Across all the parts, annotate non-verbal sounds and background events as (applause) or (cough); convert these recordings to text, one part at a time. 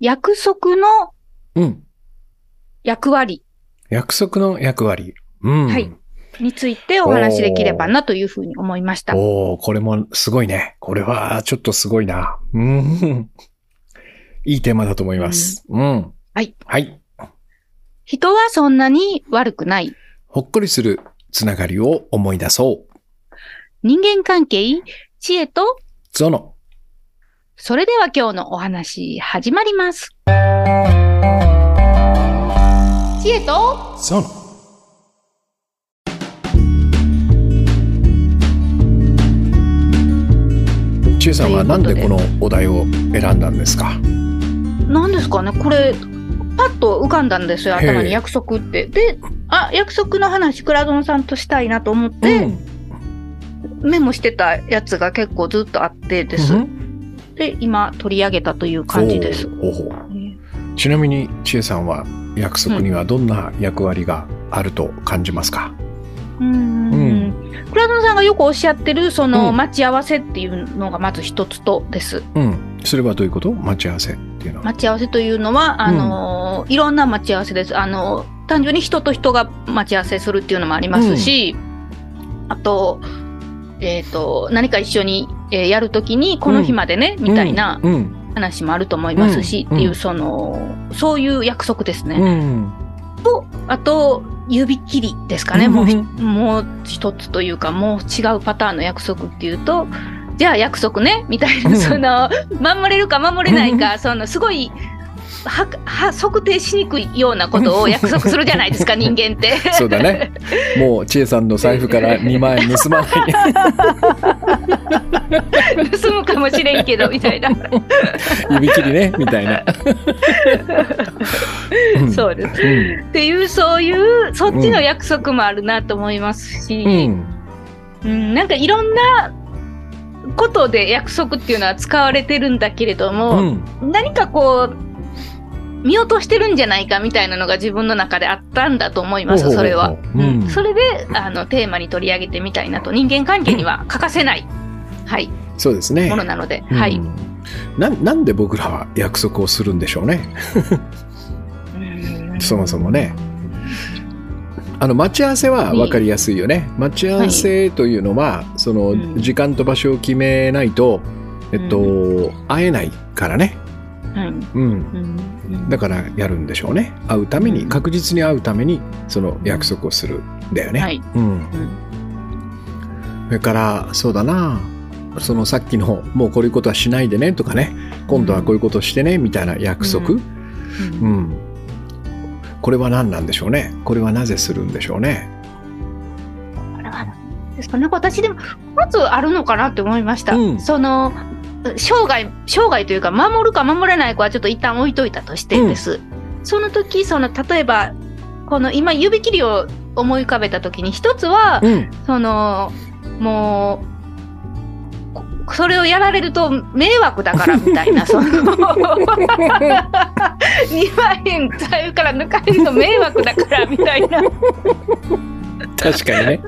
約束のうん。役割約束の役割。うん。はいについてお話しできればなというふうに思いました。おおこれもすごいね。これはちょっとすごいな。うん。(laughs) いいテーマだと思います。うん。はい。はい。人はそんなに悪くない。ほっこりするつながりを思い出そう。人間関係、知恵と、ゾノ。それでは今日のお話始まります。知恵と、ゾノ。ちえさんはなんでこのお題を選んだんですか？何ですかねこれ、パッと浮かんだんですよ、頭に約束って。で、あ、約束の話、クラドンさんとしたいなと思って、うんメモしてたやつが結構ずっとあってです。うんで、今取り上げたという感じです。ほうほうちなみにちえさんは約束にはどんな役割があると感じますか、うんうんクラドンさんがよくおっしゃってる、そのうん。待ち合わせっていうのがまず一つとです。うん、それはどういうこと？待ち合わせっていうのは。待ち合わせというのは、あのーいろんな待ち合わせです。あのー単純に人と人が待ち合わせするっていうのもありますし、あと、えっ、と、何か一緒に、えーやるときに、この日までね、みたいな話もあると思いますし、うん。っていうう、その、そういう約束ですね。うん。と、あと、指切りですかね。もうもう一つというか、もう違うパターンの約束っていうと、じゃあ約束ね、みたいな、うん。その、守れるか守れないか、その、すごい、は、は、測定しにくいようなことを約束するじゃないですか、(laughs) 人間って。そうだね。もう、ちえさんの財布から2万円盗まない。盗むかもしれんけど、みたいな。指切りね、みたいな。(laughs) うんそうです。うん。っていう、そういう、そっちの約束もあるなと思いますし、うん。うん、なんかいろんなことで約束っていうのは使われてるんだけれどうも、ん。何かこう、見落としてるんじゃないかみたいなのが自分の中であったんだと思います、それは。うんうんそれであのテーマに取り上げてみたいなと、人間関係には欠かせない、はい、そうですね。ものなので、はい。うんななんで僕らは約束をするんでしょうね。うんそもそもね。あの待ち合わせは分かりやすいよね。待ち合わせというのは、そのうん時間と場所を決めないと、えっと、会えないからね。はいうん。うんだからやるんでしょうね。会うために、確実に会うために、その約束をするんだよね。はいうん。それから、そうだな。そのさっきの、もうこういうことはしないでねとかね。今度はこういうことしてね、みたいな約束。ううんん。これは何なんでしょうね。これはなぜするんでしょうね。ですかね私でもまずあるのかなって思いました、うんその生涯生涯というか守るか守れないかはちょっと一旦置いといたとしてです、その時その例えばこの今指切りを思い浮かべた時に一つは、うん。そのもうこそれをやられると迷惑だからみたいな (laughs) その (laughs) 2万円財布から抜かれると迷惑だからみたいな (laughs) 確かにね。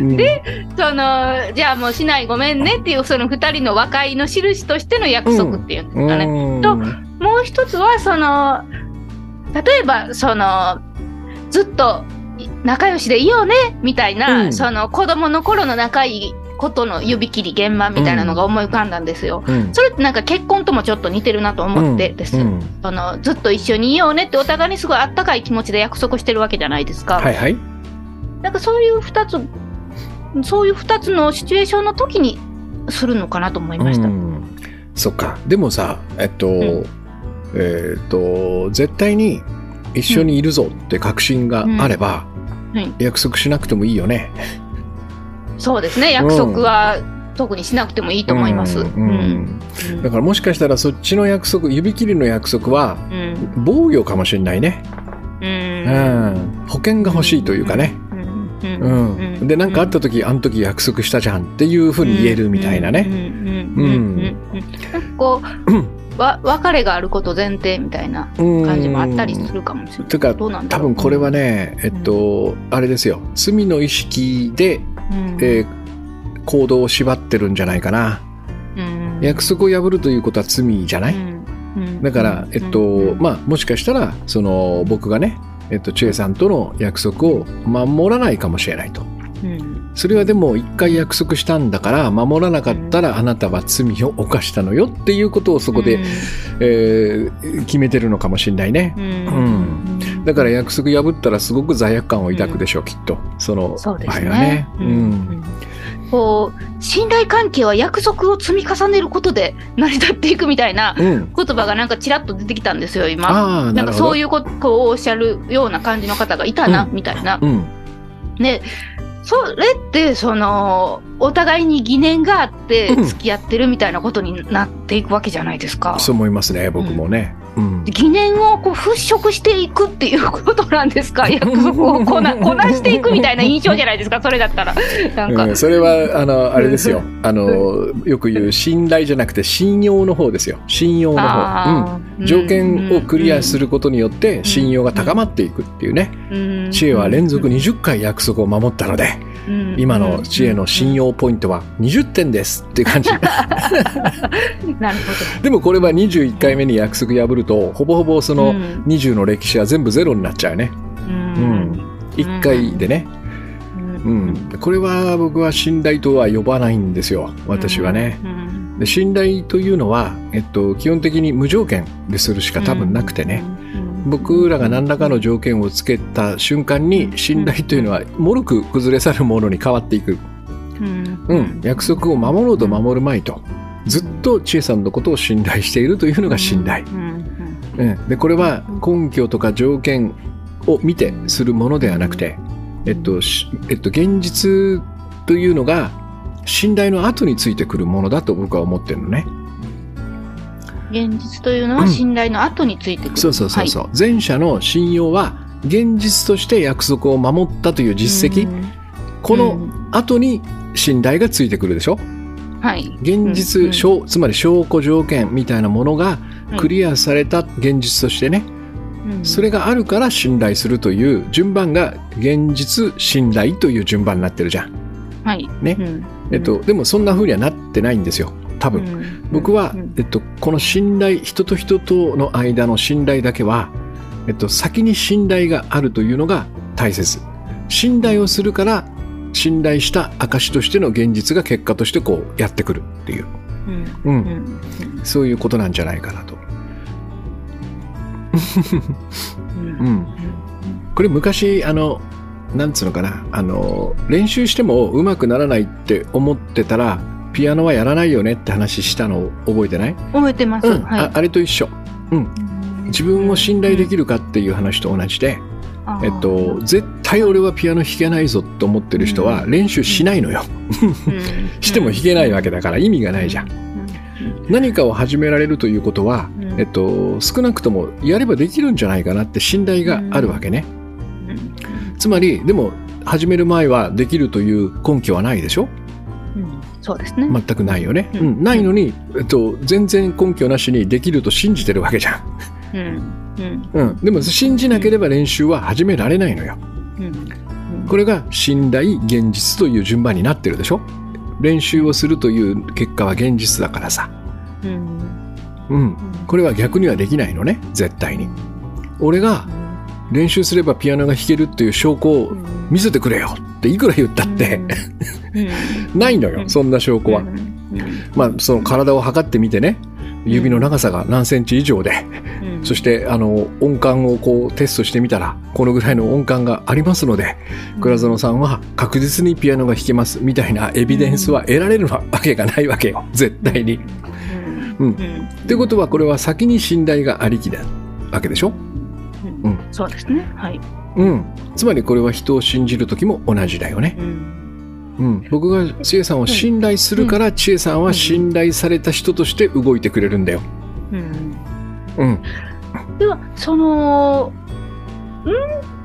(laughs) で、そのじゃあもうしないごめんねっていうその2人の和解の印としての約束っていうんですかね。ともう一つはその例えばそのずっと仲良しでいようねみたいな、うんその子供の頃の仲いいことの指切り現場みたいなのが思い浮かんだんですよ。うん、それってなんか結婚ともちょっと似てるなと思ってです。うんそのずっと一緒にいようねってお互いにすごいあったかい気持ちで約束してるわけじゃないですか。はいはい。なんかそういう二つそういう二つのシチュエーションの時にするのかなと思いました。うんそっか。でもさ、えっと、んえっと、絶対に一緒にいるぞって確信があれば、はい約束しなくてもいいよね。そうですね。約束は特にしなくてもいいと思います。ううんんうんだからもしかしたらそっちの約束、指切りの約束はうん防御かもしれないね。ううんん。保険が欲しいというかね。うんうん。で、なんかあった時、あの時約束したじゃんっていうふうに言えるみたいなね。こう (clears throat) わ別れがあること前提みたたいな感感じもあったりするかもしれない。というか、どうなんだろう多分これはね、えっと、あれですよ。罪の意識で、うんえー行動を縛ってるんじゃないかな。うん。約束を破るということは罪じゃない、うん。だから、えっと、まあ、もしかしたら、その、僕がね、えっと、千恵さんとの約束を守らないかもしれないと。うん。それはでも、一回約束したんだから、守らなかったら、あなたは罪を犯したのよっていうことをそこで、えー決めてるのかもしれないね。うん。うんだから約束破ったらすごく罪悪感を抱くでしょう、きっと。そのそうですねね。。ううんんこう信頼関係は約束を積み重ねることで成り立っていくみたいなうん。言葉がなんかちらっと出てきたんですよ今。なんるほど。そういうことをおっしゃるような感じの方がいたな、うんみたいな。うん。でそれってそのお互いに疑念があってうん付き合ってるみたいなことになっていくわけじゃないですか。そう思いますね、僕もね。うん。疑念をこう払拭していくっていうことなんですか？約束をこな (laughs) こなしていくみたいな印象じゃないですか？それだったら。なんか、うん、それはあのあれですよ。あのよく言う信頼じゃなくて信用の方ですよ。信用の方、うん、条件をクリアすることによってん。信用が高まっていくっていうね。うん。知恵は連続20回約束を守ったのでうん。今の知恵の信用ポイントは20点ですっていう感じ。(laughs) なるほでもこれは21回目に約束破るとほぼほぼそど。のうん。20の歴史は全部ゼロになっちゃうね。うん1回でね、うん、これは僕は信頼とは呼ばないんですよ。私はね。うん。で信頼というのは、えっと、基本的に無条件でするしか多分なくてね、僕らが何らかの条件をつけた瞬間に信頼というのはもろく崩れ去るものに変わっていく、うん。うん、約束を守ろうと守るまいと。ずっと千恵さんのことを信頼しているというのが信頼、うん。うん、でこれは根拠とか条件を見てするものではなくて、えっとしえっと、現実というのが信頼の後についてくるものだと僕は思ってるのね。現実というのは信頼の後についてくる。そうそうそうそう、前者の信用は現実として約束を守ったという実績、この後に信頼がついてくるでしょ？はい、現実、うん。証つまり証拠条件みたいなものがはい。クリアされた現実としてね、うん。それがあるから信頼するという順番が現実信頼という順番になってるじゃん。はい。ね。うん。えっと、でもそんな風にはなってないんですよ。多分。うん。僕はうん、えっと、この信頼人と人との間の信頼だけは、えっと、先に信頼があるというのが大切。信頼をするから信頼した証としての現実が結果としてこうやってくるっていう、うん。うん。うん。そういうことなんじゃないかなと、うん。うん、これ昔あのなんつうのかな。あの練習しても上手くならないって思ってたらピアノはやらないよねって話したのを覚えてない、覚えてます。うん。はい。ああれと一緒。自分を信頼できるかっていう話と同じで、えっと、絶対俺はピアノ弾けないぞと思ってる人は練習しないのよ。うん。(laughs) しても弾けないわけだから意味がないじゃん。何かを始められるということは、うんえっと、少なくともやればできるんじゃないかなって信頼があるわけね。うんつまり、でも始める前はできるという根拠はないでしょ？うんそうですね。全くないよね。ううんん、ないのに、えっと、全然根拠なしにできると信じてるわけじゃん。うんうんうん。でも信じなければ練習は始められないのよ。うんこれが信頼現実という順番になってるでしょ？練習をするという結果は現実だからさ。うんうん。これは逆にはできないのね。絶対に。俺が練習すればピアノが弾けるっていう証拠を見せてくれよっていくら言ったって、(laughs) ないのよ。そんな証拠は。まあ、その体を測ってみてね。指の長さが何センチ以上で、そしてあの音感をこうテストしてみたらこのぐらいの音感がありますので倉園さんは確実にピアノが弾けますみたいなエビデンスは得られるわけがないわけよ絶対に。うんってことはこれは先に信頼がありきだわけでしょ、うんそうですね。はい。うん、つまりこれは人を信じる時も同じだよね。うんうん、僕が千恵さんを信頼するから千恵さんは信頼された人として動いてくれるんだよ。うんうん、ではそのん？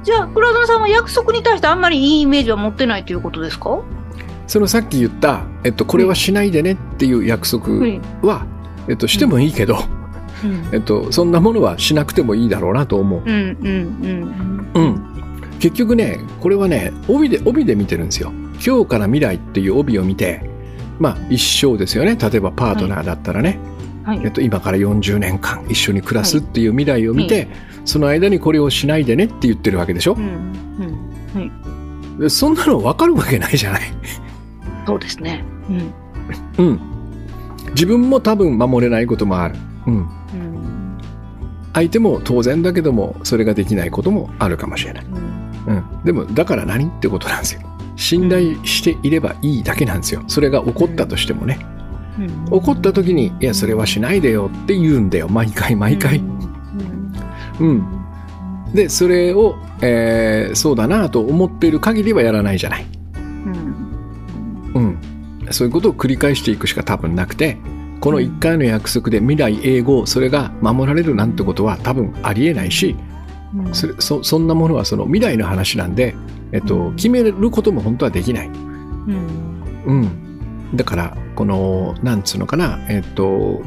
じゃあ倉園さんは約束に対してあんまりいいイメージは持ってないということですか？そのさっき言った、えっと、これはしないでねっていう約束はい。は、えっと、してもいいけど、うん。えっと、そんなものはしなくてもいいだろうなと思う。うんうんうん、結局ねこれはね帯で帯で見てるんですよ。今日から未来っていう帯を見てまあ一生ですよね。例えばパートナーだったらね、はい。えっと、今から40年間一緒に暮らすっていう未来を見て、その間にこれをしないでねって言ってるわけでしょ。う、ん。うん。はい。でそんなの分かるわけないじゃない。そうですね。うん。うん。自分も多分守れないこともある。うん。うん相手も当然だけどもそれができないこともあるかもしれない。うんうん。でもだから何ってことなんですよ。信頼していればいいだけなんですよ。それが起こったとしてもね。うん起こった時に、いや、それはしないでよって言うんだよ。毎回毎回。うんうん。で、それを、えーそうだなと思っている限りはやらないじゃない。うんうん。そういうことを繰り返していくしか多分なくて、この1回の約束で未来永劫それが守られるなんてことは多分ありえないし、うんそれそそんなものはその未来の話なんで、えっと、うん決めることも本当はできない。うんうん。だから、この、なんつうのかな、えっと、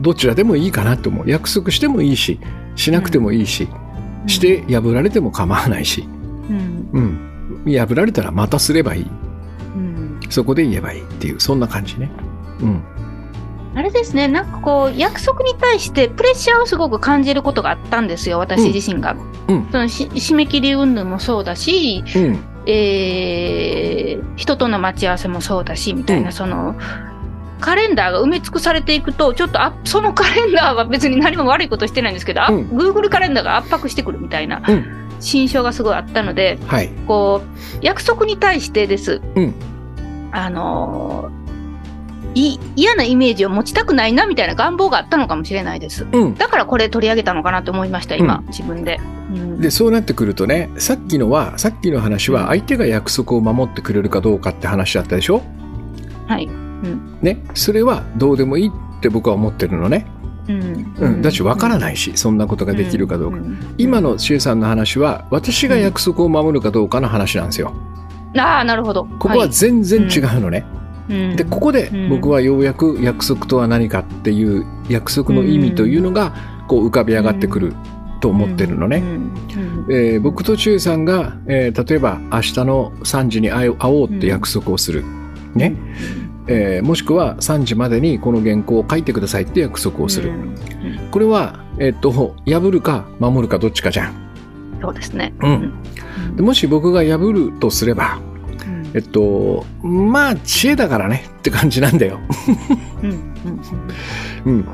どちらでもいいかなと思う。約束してもいいし、しなくてもいいし、して破られても構わないし、うんうん。破られたらまたすればいい。うんそこで言えばいいっていう、そんな感じね。うん。あれですね、なんかこう、約束に対してプレッシャーをすごく感じることがあったんですよ、私自身が。うんそのし締め切り云々もそうだし、うん。えー人との待ち合わせもそうだし、みたいな、うんその、カレンダーが埋め尽くされていくと、ちょっとあそのカレンダーは別に何も悪いことしてないんですけど、あうん Google カレンダーが圧迫してくるみたいなうん。心象がすごいあったので、はい。こう、約束に対してです。うんあのーい嫌なイメージを持ちたくないなみたいな願望があったのかもしれないです。うん。だからこれ取り上げたのかなと思いました、今、うん自分で。うんで、そうなってくるとね、さっきのは、さっきの話は相手が約束を守ってくれるかどうかって話だったでしょ？はい。ね。それはどうでもいいって僕は思ってるのね。うんうん。だし、わからないし、そんなことができるかどうか。今のシエさんの話は、私が約束を守るかどうかの話なんですよ。ああ、なるほど。ここは全然違うのね。いで、ここで僕はようやく約束とは何かっていう約束の意味というのが、こう浮かび上がってくると思ってるのね。えー僕とチュウさんが、えー例えば明日の3時に会お会おうって約束をする。ね。えーもしくは3時までにこの原稿を書いてくださいって約束をする。これは、えっと、破るか守るかどっちかじゃん。そうですね。うんでもし僕が破るとすれば、えっと、まあ、知恵だからねって感じなんだよ。うん。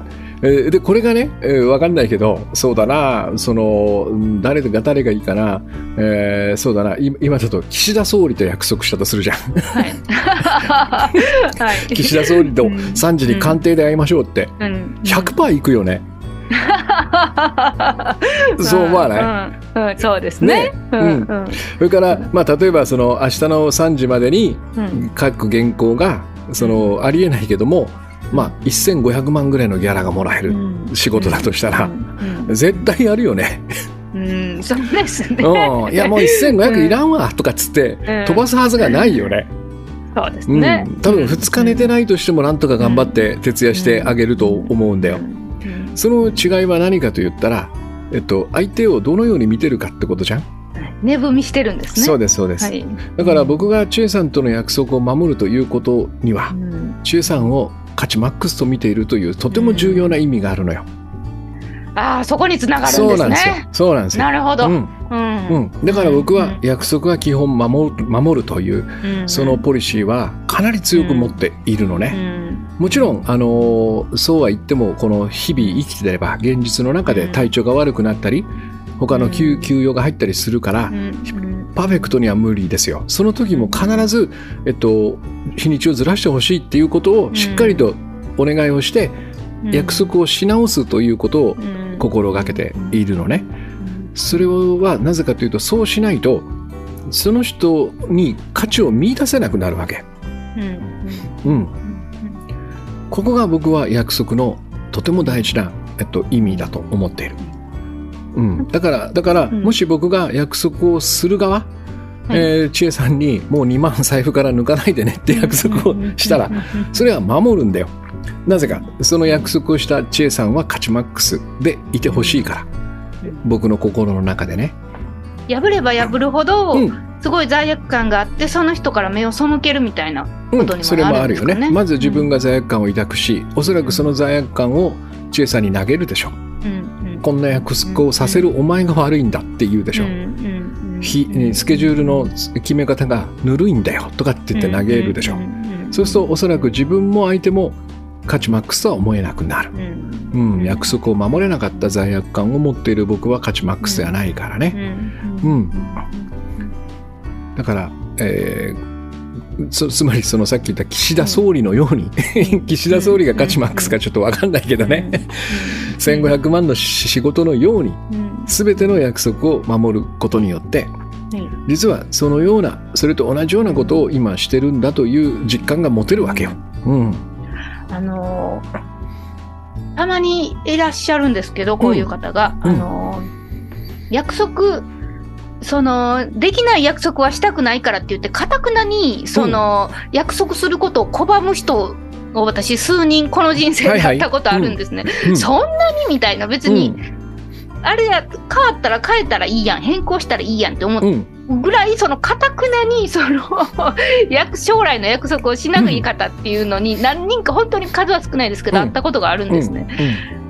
えーで、これがね、えーわかんないけど、そうだな、その、うん誰が誰がいいかな、えーそうだな、い今ちょっと岸田総理と約束したとするじゃん。はい。(laughs) はい。岸田総理とうん3時に官邸で会いましょうって、うん100%行くよね。(laughs) そう思わない？うんうんそうですね。うんうんそれから、まあ、例えばその明日の3時までにうん書く原稿が、その、ありえないけども、まあ、1500万ぐらいのギャラがもらえる仕事だとしたら、うん絶対やるよね。うんうんそうですね。うん。いや、もう1500いらんわ、とかっつって、うん飛ばすはずがないよね。そうですうんね。。多分2日寝てないとしてもなんとか頑張って徹夜してあげると思うんだよ。うんその違いは何かと言ったら、えっと、相手をどのように見てるかってことじゃん。寝踏みしてるんですね。そうです、そうです。はい。だから僕がチュエさんとの約束を守るということにはう、んチュエさんを価値マックスと見ているというとても重要な意味があるのよ。ああ、そこにつながるんですそうなんですよ。ね。。そうなんですよ。なるほど。ううん。んうん、だから僕は約束は基本守る守るといううん。そのポリシーはかなり強く持っているのね。うん。もちろん、あのーそうは言ってもこの日々生きてれば現実の中で体調が悪くなったり他の休うん。休養が入ったりするからうん。パーフェクトには無理ですよ。その時も必ず、えっと、日にちをずらしてほしいっていうことをしっかりとお願いをしてうん。約束をし直すということをうん心がけているのね。それはなぜかというとそうしないとその人に価値を見出せなくなるわけ。うんうん。ここが僕は約束のとても大事な、えっと、意味だと思っている。うん、だから、だから、うんもし僕が約束をする側、はいえー千恵さんにもう2万財布から抜かないでねって約束をしたら、それは守るんだよ。なぜか、その約束をした千恵さんは価値マックスでいてほしいから。僕の心の中でね。破れば破るほど、うんすごい罪悪感があってその人から目を背けるみたいなことにもなるんですかね。それもあるよね。まず自分が罪悪感を抱くし、おそらくその罪悪感を千恵さんに投げるでしょ。うんうん、こんな約束をさせるお前が悪いんだって言うでしょ。うんうん、スケジュールの決め方がぬるいんだよとかって言って投げるでしょ。そうするとおそらく自分も相手も価値マックスとは思えなくなる、うん、うん、約束を守れなかった罪悪感を持っている僕は価値マックスではないからね、うん、うん、だから、えー、つまりそのさっき言った岸田総理のように (laughs) 岸田総理が価値マックスかちょっと分かんないけどね。1500万の仕事のように全ての約束を守ることによって実はそのようなそれと同じようなことを今してるんだという実感が持てるわけよ。うん、あのたまにいらっしゃるんですけどこういう方が、うん、あの約束そのできない約束はしたくないからって言ってかたくなにその、うん、約束することを拒む人を私数人この人生でやったことあるんですね。はいはい。うん、そんなにみたいな。別に、あれや変わったら変えたらいいやん。変更したらいいやんって思って。ぐらいそのかたくなにその (laughs) 将来の約束をしない方っていうのに何人か本当に数は少ないですけど、会ったことがあるんですね。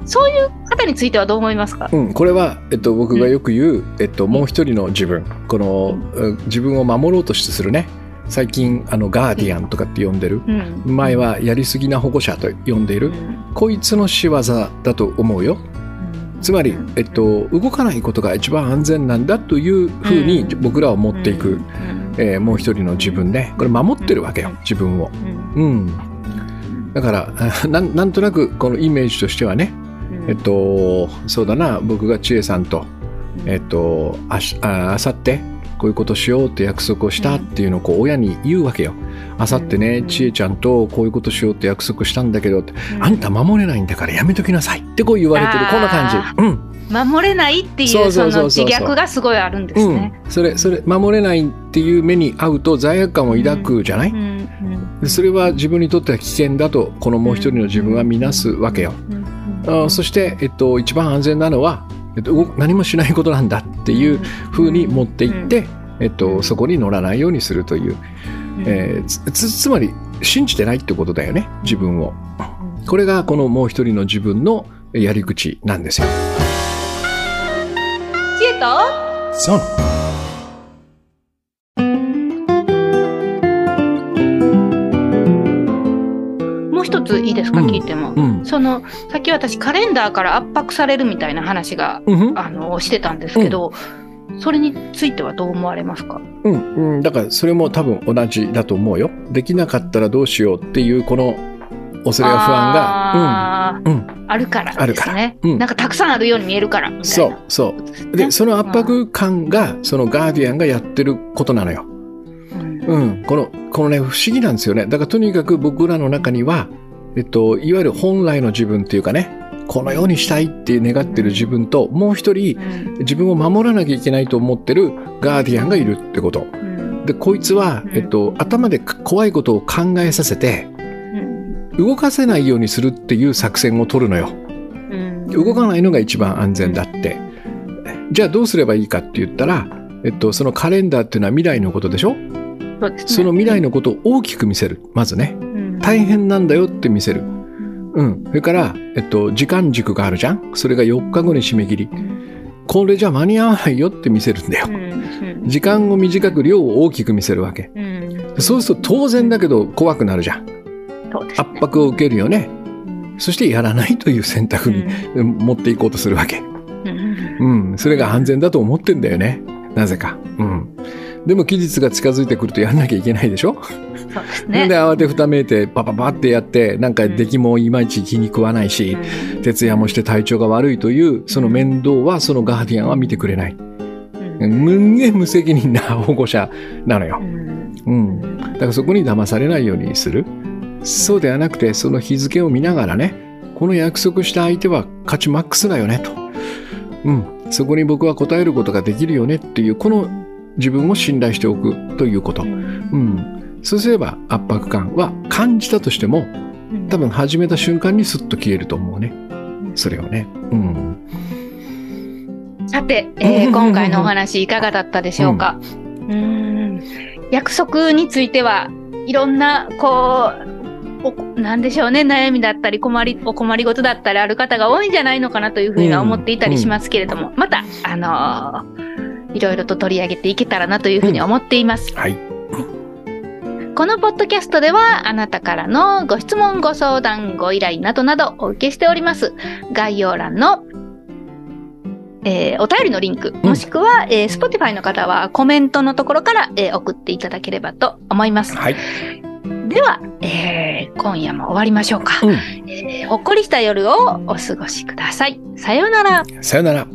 そういう方についてはどう思いますか、うん、これは、えっと、僕がよく言う、えっと、もう一人の自分。この、自分を守ろうとしてするね。最近あのガーディアンとかって呼んでる、前はやりすぎな保護者と呼んでいる、こいつの仕業だと思うよ。つまり、えっと、動かないことが一番安全なんだというふうに僕らは持っていく、えー、もう一人の自分でこれ守ってるわけよ自分を。うん、だから (laughs) なんなんとなくこのイメージとしてはね、えっと、そうだな僕が千恵さんと、えっと、あしああさってこういうことしようって約束をしたっていうのをこう親に言うわけよ。あさってね、ちえちゃんとこういうことしようって約束したんだけど、あんた守れないんだからやめときなさいってこう言われてる、こんな感じ。うん。守れないっていうその自虐がすごいあるんですね。うん、それそれ守れないっていう目に遭うと罪悪感を抱くじゃない、うんうん、それは自分にとっては危険だとこのもう一人の自分は見なすわけよ。あそして、えっと、一番安全なのは、えっと、何もしないことなんだっていうふうに持っていって、えっと、そこに乗らないようにするという。えー、つつまり信じてないってことだよね自分を。これがこのもう一人の自分のやり口なんですよ。知恵とソンもう一ついいですか、うん、聞いても、うん、そのさっき私カレンダーから圧迫されるみたいな話が、うん、あのしてたんですけど、それについてはどう思われますか？うん、うん、だからそれも多分同じだと思うよ。できなかったらどうしようっていうこの恐れや不安が、うん、うん、あるからですね、うん、なんかたくさんあるように見えるからそうそう。で、ね、その圧迫感がそのガーディアンがやってることなのよ。うん、うん、このこのね不思議なんですよね。だからとにかく僕らの中には、えっと、いわゆる本来の自分っていうかねこのようにしたいって願ってる自分と、もう一人、自分を守らなきゃいけないと思ってるガーディアンがいるってこと。で、こいつは、えっと、頭で怖いことを考えさせて、動かせないようにするっていう作戦を取るのよ。動かないのが一番安全だって。じゃあどうすればいいかって言ったら、えっと、そのカレンダーっていうのは未来のことでしょ？そ、ね,、の未来のことを大きく見せる。まずね。大変なんだよって見せる。うん。それから、えっと、時間軸があるじゃん？それが4日後に締め切り。これじゃ間に合わないよって見せるんだよ。時間を短く量を大きく見せるわけ。そうすると当然だけど怖くなるじゃん。圧迫を受けるよね。そしてやらないという選択に持っていこうとするわけ。うん。それが安全だと思ってんだよね。なぜか。うん。でも期日が近づいてくるとやんなきゃいけないでしょ？そうですね。で、慌てふためいて、パパパってやって、なんか出来もいまいち気に食わないし、うん、徹夜もして体調が悪いという、その面倒はそのガーディアンは見てくれない。うん、むんげ無責任な保護者なのよ。うん。うん、だからそこに騙されないようにする。そうではなくて、その日付を見ながらね、この約束した相手は価値マックスだよね、と。うん。そこに僕は答えることができるよねっていう、この自分を信頼しておくということ。うん。そうすれば圧迫感は感じたとしても、多分始めた瞬間にスッと消えると思うね。それをね。うん。さて、えー、(laughs) 今回のお話いかがだったでしょうか？うん約束についてはいろんな、こう、おなんでしょうね、悩みだったり困り、お困りごとだったりある方が多いんじゃないのかなというふうには思っていたりしますけれども、また、あのーいろいろと取り上げていけたらなというふうに思っています。はい。このポッドキャストではあなたからのご質問、ご相談、ご依頼などなどお受けしております。概要欄の、えーお便りのリンク、もしくは、えー Spotify の方はコメントのところから、えー送っていただければと思います。はい。では、えー今夜も終わりましょうか、うんえーほっこりした夜をお過ごしください。さようなら。さよなら。